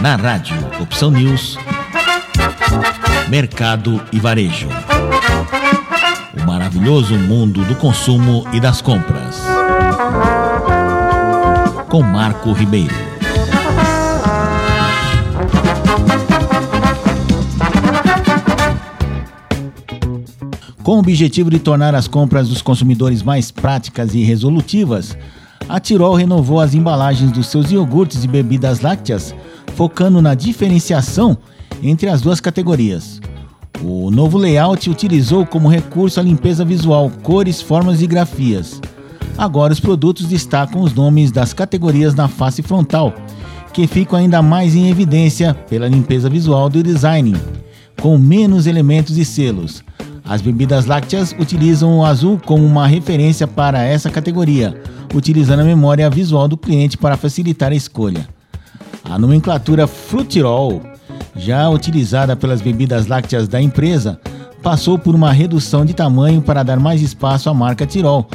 Na rádio Opção News, Mercado e Varejo. O maravilhoso mundo do consumo e das compras. Com Marco Ribeiro. Com o objetivo de tornar as compras dos consumidores mais práticas e resolutivas, a Tirol renovou as embalagens dos seus iogurtes e bebidas lácteas, focando na diferenciação entre as duas categorias. O novo layout utilizou como recurso a limpeza visual, cores, formas e grafias. Agora os produtos destacam os nomes das categorias na face frontal, que ficam ainda mais em evidência pela limpeza visual do design, com menos elementos e selos. As bebidas lácteas utilizam o azul como uma referência para essa categoria, utilizando a memória visual do cliente para facilitar a escolha. A nomenclatura Frutirol, já utilizada pelas bebidas lácteas da empresa, passou por uma redução de tamanho para dar mais espaço à marca Tirol.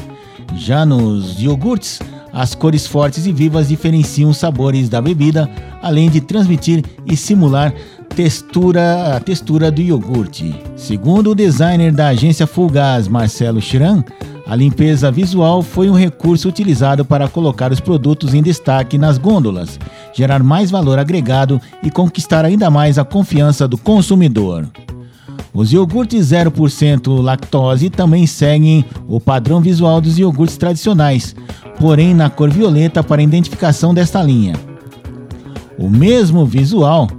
Já nos iogurtes, as cores fortes e vivas diferenciam os sabores da bebida, além de transmitir e simular textura, a textura do iogurte. Segundo o designer da agência Fulgaz, Marcelo Chiran, a limpeza visual foi um recurso utilizado para colocar os produtos em destaque nas gôndolas, gerar mais valor agregado e conquistar ainda mais a confiança do consumidor. Os iogurtes 0% lactose também seguem o padrão visual dos iogurtes tradicionais, porém na cor violeta para identificação desta linha. O mesmo visual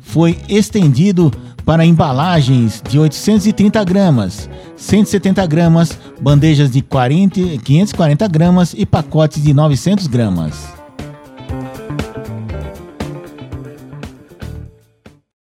foi estendido para embalagens de 830 gramas, 170 gramas, bandejas de 40, 540 gramas e pacotes de 900 gramas.